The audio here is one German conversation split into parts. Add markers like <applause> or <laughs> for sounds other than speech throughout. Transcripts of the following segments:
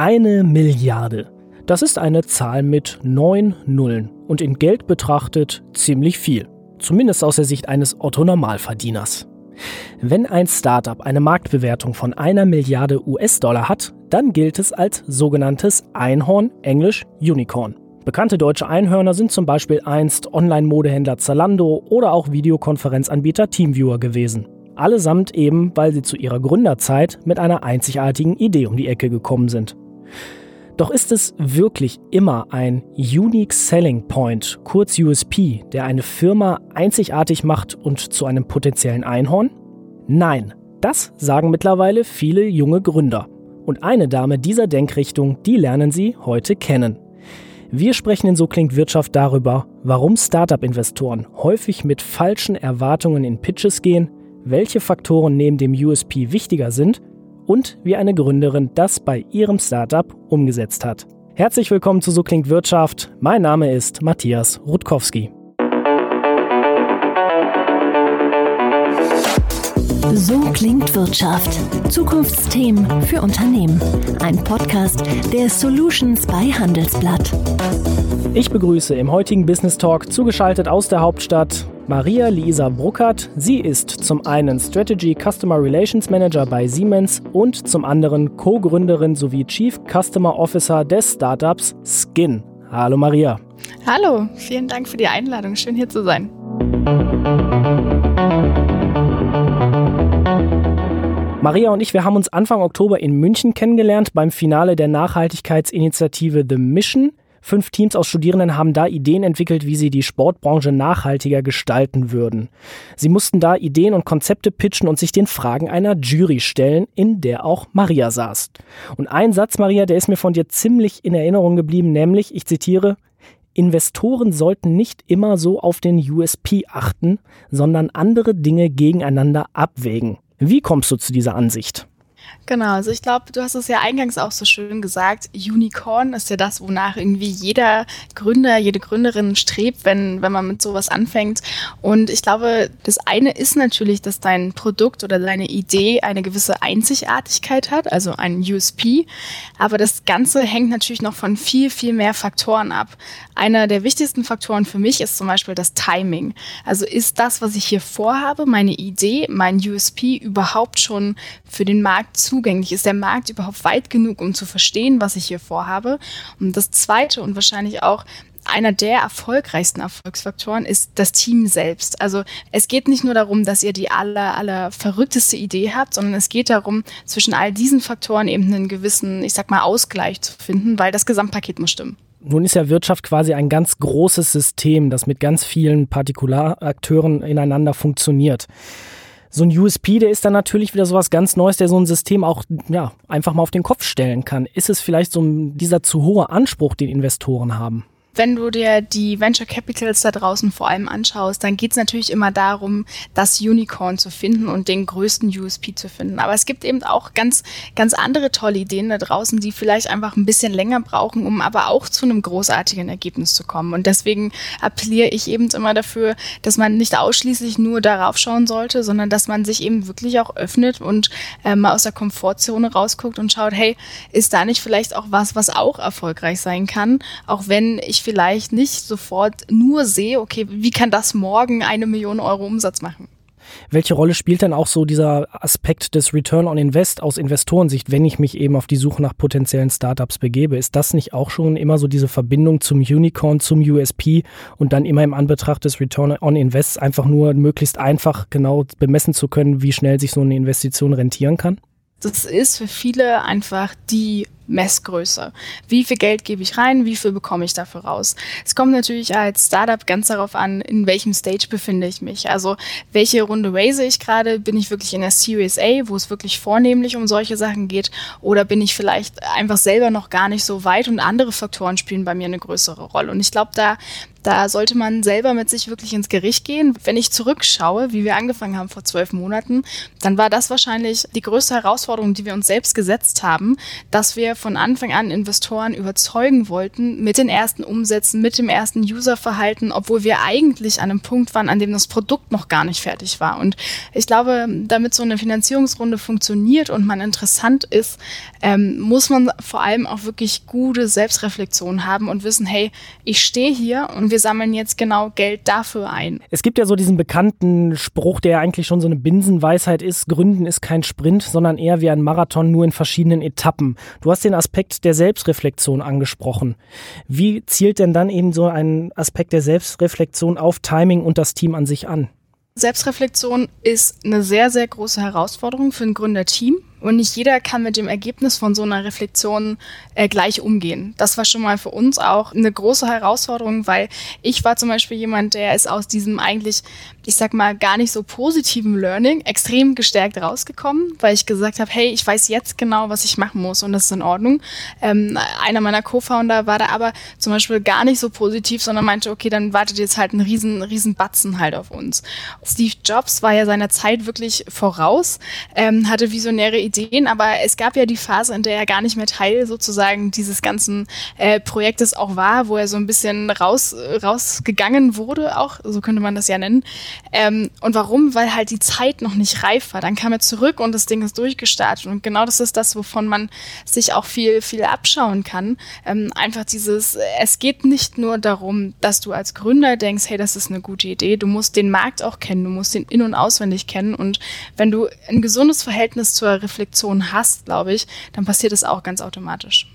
Eine Milliarde. Das ist eine Zahl mit neun Nullen und in Geld betrachtet ziemlich viel. Zumindest aus der Sicht eines Otto-Normalverdieners. Wenn ein Startup eine Marktbewertung von einer Milliarde US-Dollar hat, dann gilt es als sogenanntes Einhorn, englisch Unicorn. Bekannte deutsche Einhörner sind zum Beispiel einst Online-Modehändler Zalando oder auch Videokonferenzanbieter Teamviewer gewesen. Allesamt eben, weil sie zu ihrer Gründerzeit mit einer einzigartigen Idee um die Ecke gekommen sind. Doch ist es wirklich immer ein Unique Selling Point, kurz USP, der eine Firma einzigartig macht und zu einem potenziellen Einhorn? Nein, das sagen mittlerweile viele junge Gründer. Und eine Dame dieser Denkrichtung, die lernen Sie heute kennen. Wir sprechen in So klingt Wirtschaft darüber, warum Startup-Investoren häufig mit falschen Erwartungen in Pitches gehen, welche Faktoren neben dem USP wichtiger sind und wie eine Gründerin das bei ihrem Startup umgesetzt hat. Herzlich willkommen zu So klingt Wirtschaft. Mein Name ist Matthias Rutkowski. So klingt Wirtschaft. Zukunftsthemen für Unternehmen. Ein Podcast der Solutions bei Handelsblatt. Ich begrüße im heutigen Business Talk zugeschaltet aus der Hauptstadt Maria Lisa Bruckert. Sie ist zum einen Strategy Customer Relations Manager bei Siemens und zum anderen Co-Gründerin sowie Chief Customer Officer des Startups Skin. Hallo Maria. Hallo, vielen Dank für die Einladung. Schön hier zu sein. Maria und ich, wir haben uns Anfang Oktober in München kennengelernt beim Finale der Nachhaltigkeitsinitiative The Mission. Fünf Teams aus Studierenden haben da Ideen entwickelt, wie sie die Sportbranche nachhaltiger gestalten würden. Sie mussten da Ideen und Konzepte pitchen und sich den Fragen einer Jury stellen, in der auch Maria saß. Und ein Satz, Maria, der ist mir von dir ziemlich in Erinnerung geblieben, nämlich, ich zitiere, Investoren sollten nicht immer so auf den USP achten, sondern andere Dinge gegeneinander abwägen. Wie kommst du zu dieser Ansicht? Genau, also ich glaube, du hast es ja eingangs auch so schön gesagt, Unicorn ist ja das, wonach irgendwie jeder Gründer, jede Gründerin strebt, wenn, wenn man mit sowas anfängt. Und ich glaube, das eine ist natürlich, dass dein Produkt oder deine Idee eine gewisse Einzigartigkeit hat, also ein USP. Aber das Ganze hängt natürlich noch von viel, viel mehr Faktoren ab. Einer der wichtigsten Faktoren für mich ist zum Beispiel das Timing. Also ist das, was ich hier vorhabe, meine Idee, mein USP überhaupt schon für den Markt zugänglich? Ist der Markt überhaupt weit genug, um zu verstehen, was ich hier vorhabe? Und das Zweite und wahrscheinlich auch einer der erfolgreichsten Erfolgsfaktoren ist das Team selbst. Also es geht nicht nur darum, dass ihr die aller, aller verrückteste Idee habt, sondern es geht darum, zwischen all diesen Faktoren eben einen gewissen, ich sag mal, Ausgleich zu finden, weil das Gesamtpaket muss stimmen. Nun ist ja Wirtschaft quasi ein ganz großes System, das mit ganz vielen Partikularakteuren ineinander funktioniert so ein USP, der ist dann natürlich wieder sowas ganz Neues, der so ein System auch ja, einfach mal auf den Kopf stellen kann. Ist es vielleicht so dieser zu hohe Anspruch, den Investoren haben? Wenn du dir die Venture Capitals da draußen vor allem anschaust, dann geht es natürlich immer darum, das Unicorn zu finden und den größten USP zu finden. Aber es gibt eben auch ganz, ganz andere tolle Ideen da draußen, die vielleicht einfach ein bisschen länger brauchen, um aber auch zu einem großartigen Ergebnis zu kommen. Und deswegen appelliere ich eben immer dafür, dass man nicht ausschließlich nur darauf schauen sollte, sondern dass man sich eben wirklich auch öffnet und äh, mal aus der Komfortzone rausguckt und schaut, hey, ist da nicht vielleicht auch was, was auch erfolgreich sein kann, auch wenn ich vielleicht nicht sofort nur sehe, okay, wie kann das morgen eine Million Euro Umsatz machen? Welche Rolle spielt denn auch so dieser Aspekt des Return on Invest aus Investorensicht, wenn ich mich eben auf die Suche nach potenziellen Startups begebe? Ist das nicht auch schon immer so diese Verbindung zum Unicorn, zum USP und dann immer im Anbetracht des Return on Invest einfach nur möglichst einfach genau bemessen zu können, wie schnell sich so eine Investition rentieren kann? Das ist für viele einfach die Messgröße. Wie viel Geld gebe ich rein, wie viel bekomme ich dafür raus? Es kommt natürlich als Startup ganz darauf an, in welchem Stage befinde ich mich. Also welche Runde raise ich gerade? Bin ich wirklich in der Series A, wo es wirklich vornehmlich um solche Sachen geht? Oder bin ich vielleicht einfach selber noch gar nicht so weit und andere Faktoren spielen bei mir eine größere Rolle? Und ich glaube, da da sollte man selber mit sich wirklich ins Gericht gehen. Wenn ich zurückschaue, wie wir angefangen haben vor zwölf Monaten, dann war das wahrscheinlich die größte Herausforderung, die wir uns selbst gesetzt haben, dass wir von Anfang an Investoren überzeugen wollten mit den ersten Umsätzen, mit dem ersten Userverhalten, obwohl wir eigentlich an einem Punkt waren, an dem das Produkt noch gar nicht fertig war. Und ich glaube, damit so eine Finanzierungsrunde funktioniert und man interessant ist, ähm, muss man vor allem auch wirklich gute Selbstreflexion haben und wissen, hey, ich stehe hier und wir sammeln jetzt genau Geld dafür ein. Es gibt ja so diesen bekannten Spruch, der eigentlich schon so eine Binsenweisheit ist, Gründen ist kein Sprint, sondern eher wie ein Marathon nur in verschiedenen Etappen. Du hast den Aspekt der Selbstreflexion angesprochen. Wie zielt denn dann eben so ein Aspekt der Selbstreflexion auf Timing und das Team an sich an? Selbstreflexion ist eine sehr, sehr große Herausforderung für ein Gründerteam. Und nicht jeder kann mit dem Ergebnis von so einer Reflexion äh, gleich umgehen. Das war schon mal für uns auch eine große Herausforderung, weil ich war zum Beispiel jemand, der ist aus diesem eigentlich, ich sag mal, gar nicht so positiven Learning extrem gestärkt rausgekommen, weil ich gesagt habe, hey, ich weiß jetzt genau, was ich machen muss und das ist in Ordnung. Ähm, einer meiner Co-Founder war da aber zum Beispiel gar nicht so positiv, sondern meinte, okay, dann wartet jetzt halt ein riesen, riesen Batzen halt auf uns. Steve Jobs war ja seiner Zeit wirklich voraus, ähm, hatte visionäre Ideen, aber es gab ja die Phase, in der er gar nicht mehr Teil sozusagen dieses ganzen äh, Projektes auch war, wo er so ein bisschen raus, rausgegangen wurde, auch, so könnte man das ja nennen. Ähm, und warum? Weil halt die Zeit noch nicht reif war. Dann kam er zurück und das Ding ist durchgestartet. Und genau das ist das, wovon man sich auch viel, viel abschauen kann. Ähm, einfach dieses, es geht nicht nur darum, dass du als Gründer denkst, hey, das ist eine gute Idee. Du musst den Markt auch kennen, du musst den in- und auswendig kennen. Und wenn du ein gesundes Verhältnis zur Reflexion Reflexion hast, glaube ich, dann passiert es auch ganz automatisch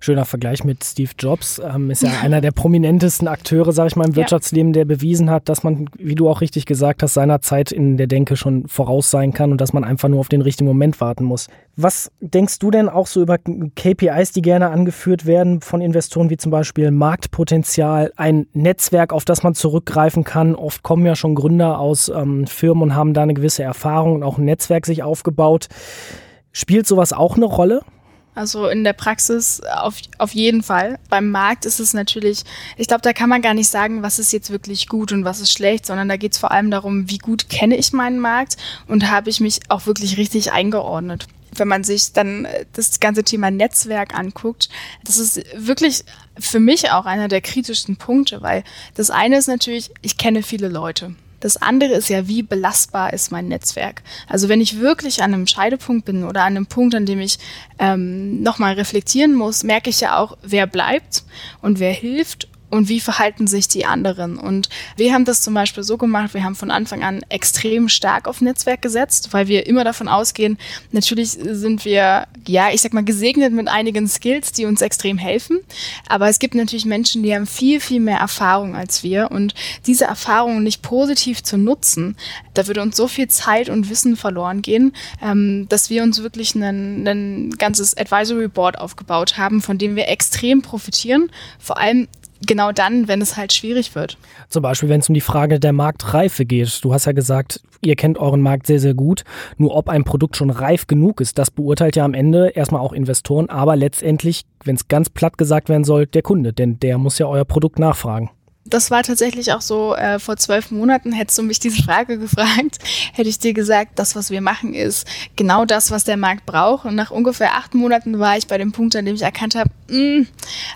schöner Vergleich mit Steve Jobs. Ähm, ist ja <laughs> einer der prominentesten Akteure, sage ich mal, im Wirtschaftsleben, der bewiesen hat, dass man, wie du auch richtig gesagt hast, seiner Zeit in der Denke schon voraus sein kann und dass man einfach nur auf den richtigen Moment warten muss. Was denkst du denn auch so über KPIs, die gerne angeführt werden von Investoren, wie zum Beispiel Marktpotenzial, ein Netzwerk, auf das man zurückgreifen kann? Oft kommen ja schon Gründer aus ähm, Firmen und haben da eine gewisse Erfahrung und auch ein Netzwerk sich aufgebaut. Spielt sowas auch eine Rolle? Also in der Praxis auf, auf jeden Fall. Beim Markt ist es natürlich, ich glaube, da kann man gar nicht sagen, was ist jetzt wirklich gut und was ist schlecht, sondern da geht es vor allem darum, wie gut kenne ich meinen Markt und habe ich mich auch wirklich richtig eingeordnet wenn man sich dann das ganze Thema Netzwerk anguckt, das ist wirklich für mich auch einer der kritischsten Punkte, weil das eine ist natürlich, ich kenne viele Leute. Das andere ist ja, wie belastbar ist mein Netzwerk. Also wenn ich wirklich an einem Scheidepunkt bin oder an einem Punkt, an dem ich ähm, nochmal reflektieren muss, merke ich ja auch, wer bleibt und wer hilft und wie verhalten sich die anderen. Und wir haben das zum Beispiel so gemacht, wir haben von Anfang an extrem stark auf Netzwerk gesetzt, weil wir immer davon ausgehen, natürlich sind wir, ja, ich sag mal, gesegnet mit einigen Skills, die uns extrem helfen. Aber es gibt natürlich Menschen, die haben viel, viel mehr Erfahrung als wir. Und diese Erfahrung nicht positiv zu nutzen, da würde uns so viel Zeit und Wissen verloren gehen, ähm, dass wir uns wirklich ein, ein ganzes Advisory Board aufgebaut haben, von dem wir extrem profitieren. Vor allem genau dann, wenn es halt schwierig wird. Zum Beispiel, wenn es um die Frage der Marktreife geht. Du hast ja gesagt, ihr kennt euren Markt sehr, sehr gut. Nur ob ein Produkt schon reif genug ist, das beurteilt ja am Ende erstmal auch Investoren, aber letztendlich, wenn es ganz platt gesagt werden soll, der Kunde, denn der muss ja euer Produkt nachfragen das war tatsächlich auch so, äh, vor zwölf Monaten hättest du mich diese Frage gefragt, <laughs> hätte ich dir gesagt, das, was wir machen, ist genau das, was der Markt braucht. Und nach ungefähr acht Monaten war ich bei dem Punkt, an dem ich erkannt habe, mm,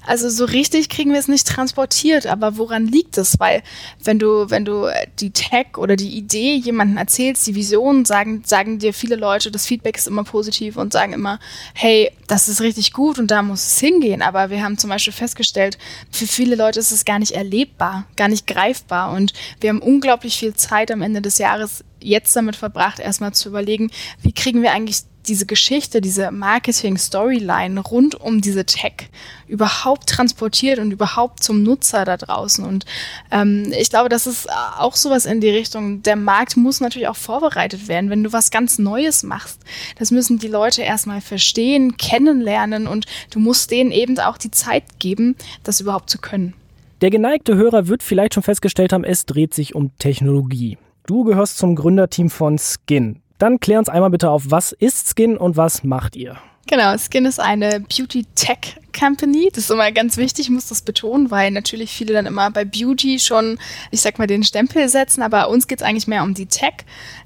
also so richtig kriegen wir es nicht transportiert. Aber woran liegt es? Weil wenn du, wenn du die Tech oder die Idee jemandem erzählst, die Vision, sagen, sagen dir viele Leute, das Feedback ist immer positiv und sagen immer, hey, das ist richtig gut und da muss es hingehen. Aber wir haben zum Beispiel festgestellt, für viele Leute ist es gar nicht erlebbar greifbar, gar nicht greifbar. Und wir haben unglaublich viel Zeit am Ende des Jahres jetzt damit verbracht, erstmal zu überlegen, wie kriegen wir eigentlich diese Geschichte, diese Marketing-Storyline rund um diese Tech überhaupt transportiert und überhaupt zum Nutzer da draußen. Und ähm, ich glaube, das ist auch sowas in die Richtung. Der Markt muss natürlich auch vorbereitet werden, wenn du was ganz Neues machst. Das müssen die Leute erstmal verstehen, kennenlernen und du musst denen eben auch die Zeit geben, das überhaupt zu können. Der geneigte Hörer wird vielleicht schon festgestellt haben, es dreht sich um Technologie. Du gehörst zum Gründerteam von Skin. Dann klär uns einmal bitte auf, was ist Skin und was macht ihr? Genau, Skin ist eine Beauty Tech Company. Das ist immer ganz wichtig, ich muss das betonen, weil natürlich viele dann immer bei Beauty schon, ich sag mal, den Stempel setzen, aber uns geht es eigentlich mehr um die Tech.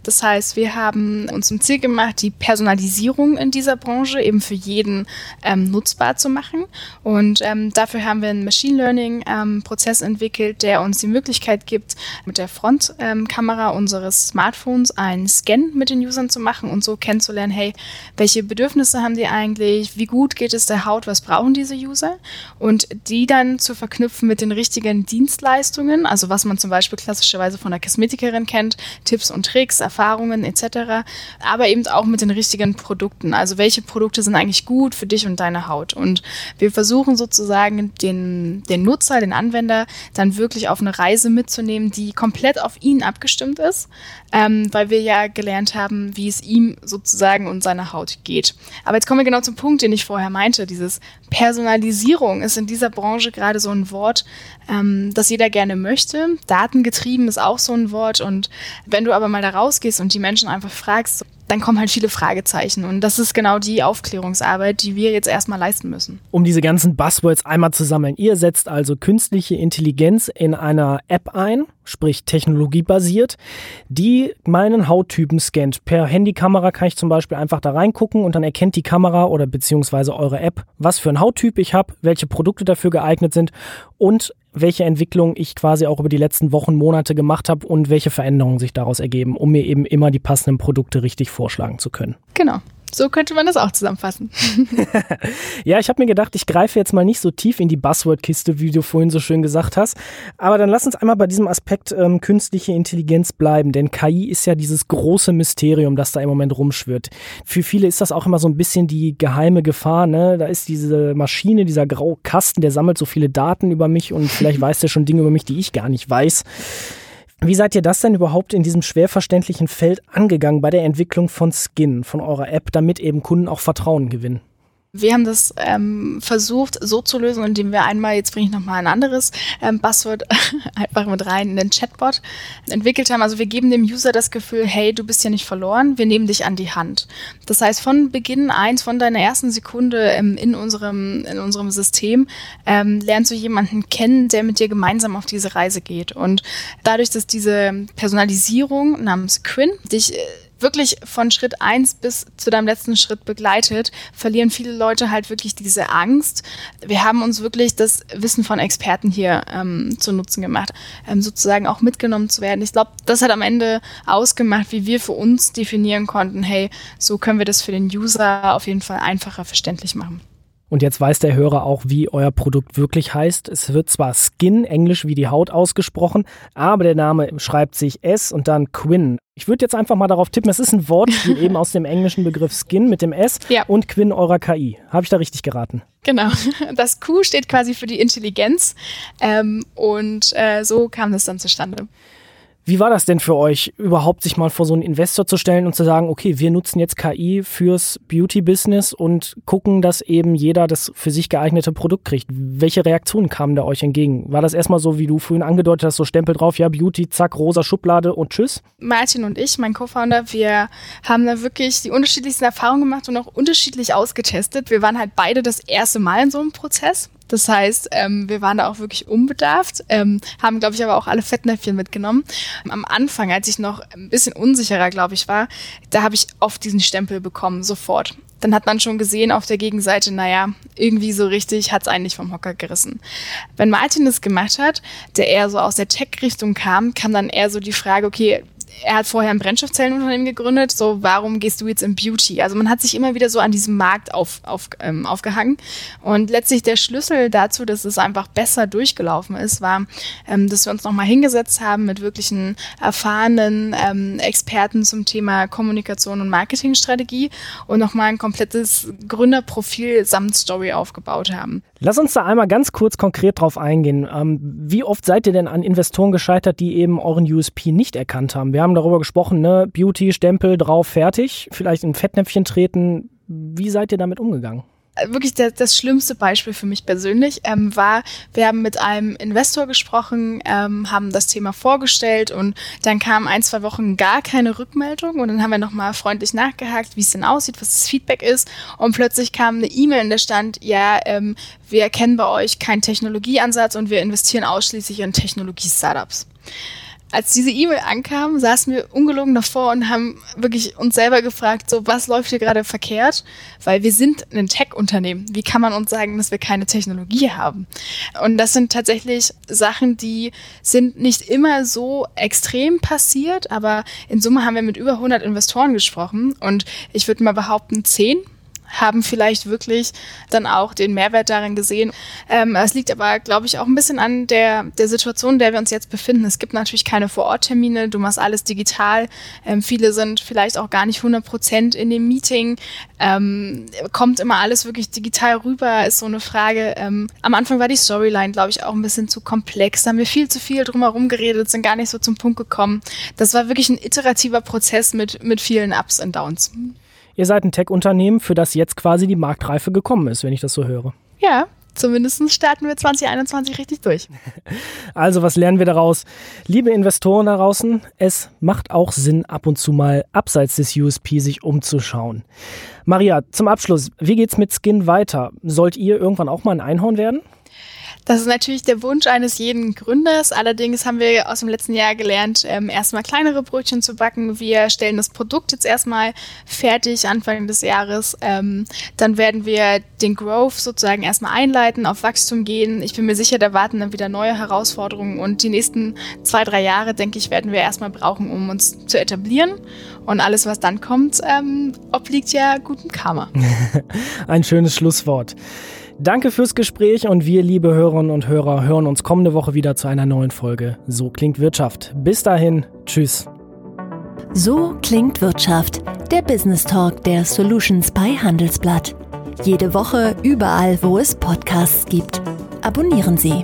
Das heißt, wir haben uns zum Ziel gemacht, die Personalisierung in dieser Branche eben für jeden ähm, nutzbar zu machen. Und ähm, dafür haben wir einen Machine Learning-Prozess ähm, entwickelt, der uns die Möglichkeit gibt, mit der Frontkamera unseres Smartphones einen Scan mit den Usern zu machen und so kennenzulernen, hey, welche Bedürfnisse haben die eigentlich, wie gut geht es der Haut, was brauchen diese User und die dann zu verknüpfen mit den richtigen Dienstleistungen, also was man zum Beispiel klassischerweise von der Kosmetikerin kennt, Tipps und Tricks, Erfahrungen etc., aber eben auch mit den richtigen Produkten. Also welche Produkte sind eigentlich gut für dich und deine Haut? Und wir versuchen sozusagen den, den Nutzer, den Anwender dann wirklich auf eine Reise mitzunehmen, die komplett auf ihn abgestimmt ist, ähm, weil wir ja gelernt haben, wie es ihm sozusagen und seiner Haut geht. Aber jetzt kommen wir genau zum Punkt, den ich vorher meinte. Dieses Personalisierung ist in dieser Branche gerade so ein Wort, ähm, das jeder gerne möchte. Datengetrieben ist auch so ein Wort. Und wenn du aber mal da rausgehst und die Menschen einfach fragst, dann kommen halt viele Fragezeichen. Und das ist genau die Aufklärungsarbeit, die wir jetzt erstmal leisten müssen. Um diese ganzen Buzzwords einmal zu sammeln. Ihr setzt also künstliche Intelligenz in einer App ein, sprich technologiebasiert, die meinen Hauttypen scannt. Per Handykamera kann ich zum Beispiel einfach da reingucken und dann erkennt die Kamera oder beziehungsweise eure App, was für ein Hauttyp ich habe, welche Produkte dafür geeignet sind und welche Entwicklung ich quasi auch über die letzten Wochen, Monate gemacht habe und welche Veränderungen sich daraus ergeben, um mir eben immer die passenden Produkte richtig vorschlagen zu können. Genau. So könnte man das auch zusammenfassen. <laughs> ja, ich habe mir gedacht, ich greife jetzt mal nicht so tief in die Buzzword-Kiste, wie du vorhin so schön gesagt hast. Aber dann lass uns einmal bei diesem Aspekt ähm, künstliche Intelligenz bleiben, denn KI ist ja dieses große Mysterium, das da im Moment rumschwirrt. Für viele ist das auch immer so ein bisschen die geheime Gefahr. Ne? Da ist diese Maschine, dieser graue Kasten, der sammelt so viele Daten über mich und vielleicht <laughs> weiß der schon Dinge über mich, die ich gar nicht weiß. Wie seid ihr das denn überhaupt in diesem schwer verständlichen Feld angegangen bei der Entwicklung von Skin, von eurer App, damit eben Kunden auch Vertrauen gewinnen? Wir haben das ähm, versucht so zu lösen, indem wir einmal, jetzt bringe ich nochmal ein anderes ähm, Buzzword <laughs> einfach mit rein in den Chatbot entwickelt haben. Also wir geben dem User das Gefühl, hey, du bist ja nicht verloren, wir nehmen dich an die Hand. Das heißt, von Beginn eins, von deiner ersten Sekunde ähm, in, unserem, in unserem System ähm, lernst du jemanden kennen, der mit dir gemeinsam auf diese Reise geht. Und dadurch, dass diese Personalisierung namens Quinn dich äh, wirklich von Schritt eins bis zu deinem letzten Schritt begleitet, verlieren viele Leute halt wirklich diese Angst. Wir haben uns wirklich das Wissen von Experten hier ähm, zu Nutzen gemacht, ähm, sozusagen auch mitgenommen zu werden. Ich glaube, das hat am Ende ausgemacht, wie wir für uns definieren konnten, hey, so können wir das für den User auf jeden Fall einfacher verständlich machen. Und jetzt weiß der Hörer auch, wie euer Produkt wirklich heißt. Es wird zwar Skin, englisch wie die Haut ausgesprochen, aber der Name schreibt sich S und dann Quinn. Ich würde jetzt einfach mal darauf tippen, es ist ein Wortspiel <laughs> eben aus dem englischen Begriff Skin mit dem S ja. und Quinn eurer KI. Habe ich da richtig geraten? Genau. <laughs> Das Q steht quasi für die Intelligenz ähm, und äh, so kam das dann zustande. Wie war das denn für euch, überhaupt sich mal vor so einen Investor zu stellen und zu sagen, okay, wir nutzen jetzt KI fürs Beauty-Business und gucken, dass eben jeder das für sich geeignete Produkt kriegt? Welche Reaktionen kamen da euch entgegen? War das erstmal so, wie du vorhin angedeutet hast, so Stempel drauf, ja, Beauty, zack, rosa Schublade und tschüss? Martin und ich, mein Co-Founder, wir haben da wirklich die unterschiedlichsten Erfahrungen gemacht und auch unterschiedlich ausgetestet. Wir waren halt beide das erste Mal in so einem Prozess das heißt, ähm, wir waren da auch wirklich unbedarft, ähm, haben, glaube ich, aber auch alle Fettnäpfchen mitgenommen. Am Anfang, als ich noch ein bisschen unsicherer, glaube ich, war, da habe ich oft diesen Stempel bekommen, sofort. Dann hat man schon gesehen auf der Gegenseite, naja, irgendwie so richtig hat es eigentlich vom Hocker gerissen. Wenn Martin das gemacht hat, der eher so aus der Tech-Richtung kam, kam dann eher so die Frage, okay, er hat vorher ein Brennstoffzellenunternehmen gegründet, so warum gehst du jetzt in Beauty? Also man hat sich immer wieder so an diesem Markt auf, auf, ähm, aufgehangen und letztlich der Schlüssel dazu, dass es einfach besser durchgelaufen ist, war, ähm, dass wir uns nochmal hingesetzt haben mit wirklichen erfahrenen ähm, Experten zum Thema Kommunikation und Marketingstrategie und nochmal ein komplettes Gründerprofil samt Story aufgebaut haben. Lass uns da einmal ganz kurz konkret drauf eingehen. Ähm, wie oft seid ihr denn an Investoren gescheitert, die eben euren USP nicht erkannt haben? Wir haben darüber gesprochen, ne? Beauty, Stempel drauf, fertig. Vielleicht in Fettnäpfchen treten. Wie seid ihr damit umgegangen? wirklich der, das schlimmste Beispiel für mich persönlich ähm, war, wir haben mit einem Investor gesprochen, ähm, haben das Thema vorgestellt und dann kam ein, zwei Wochen gar keine Rückmeldung und dann haben wir nochmal freundlich nachgehakt, wie es denn aussieht, was das Feedback ist und plötzlich kam eine E-Mail in der Stand, ja, ähm, wir erkennen bei euch keinen Technologieansatz und wir investieren ausschließlich in Technologie-Startups als diese E-Mail ankam, saßen wir ungelogen davor und haben wirklich uns selber gefragt, so was läuft hier gerade verkehrt? Weil wir sind ein Tech-Unternehmen. Wie kann man uns sagen, dass wir keine Technologie haben? Und das sind tatsächlich Sachen, die sind nicht immer so extrem passiert, aber in Summe haben wir mit über 100 Investoren gesprochen und ich würde mal behaupten, 10 haben vielleicht wirklich dann auch den Mehrwert darin gesehen. Ähm, es liegt aber, glaube ich, auch ein bisschen an der, der Situation, in der wir uns jetzt befinden. Es gibt natürlich keine Vororttermine, du machst alles digital. Ähm, viele sind vielleicht auch gar nicht 100 Prozent in dem Meeting. Ähm, kommt immer alles wirklich digital rüber, ist so eine Frage. Ähm, am Anfang war die Storyline, glaube ich, auch ein bisschen zu komplex. Da haben wir viel zu viel drumherum geredet, sind gar nicht so zum Punkt gekommen. Das war wirklich ein iterativer Prozess mit, mit vielen Ups und Downs. Ihr seid ein Tech-Unternehmen, für das jetzt quasi die Marktreife gekommen ist, wenn ich das so höre. Ja, zumindest starten wir 2021 richtig durch. <laughs> Also, was lernen wir daraus? Liebe Investoren da draußen, es macht auch Sinn, ab und zu mal abseits des USP sich umzuschauen. Maria, zum Abschluss, wie geht's mit Skin weiter? Sollt ihr irgendwann auch mal ein Einhorn werden? Das ist natürlich der Wunsch eines jeden Gründers. Allerdings haben wir aus dem letzten Jahr gelernt, ähm, erstmal kleinere Brötchen zu backen. Wir stellen das Produkt jetzt erstmal fertig Anfang des Jahres. Ähm, dann werden wir den Growth sozusagen erstmal einleiten, auf Wachstum gehen. Ich bin mir sicher, da warten dann wieder neue Herausforderungen und die nächsten zwei, drei Jahre, denke ich, werden wir erstmal brauchen, um uns zu etablieren. Und alles, was dann kommt, ähm, obliegt ja gutem Karma. <laughs> Ein schönes Schlusswort. Danke fürs Gespräch und wir, liebe Hörerinnen und Hörer, hören uns kommende Woche wieder zu einer neuen Folge. So klingt Wirtschaft. Bis dahin, tschüss. So klingt Wirtschaft, der Business Talk der Solutions bei Handelsblatt. Jede Woche überall, wo es Podcasts gibt. Abonnieren Sie.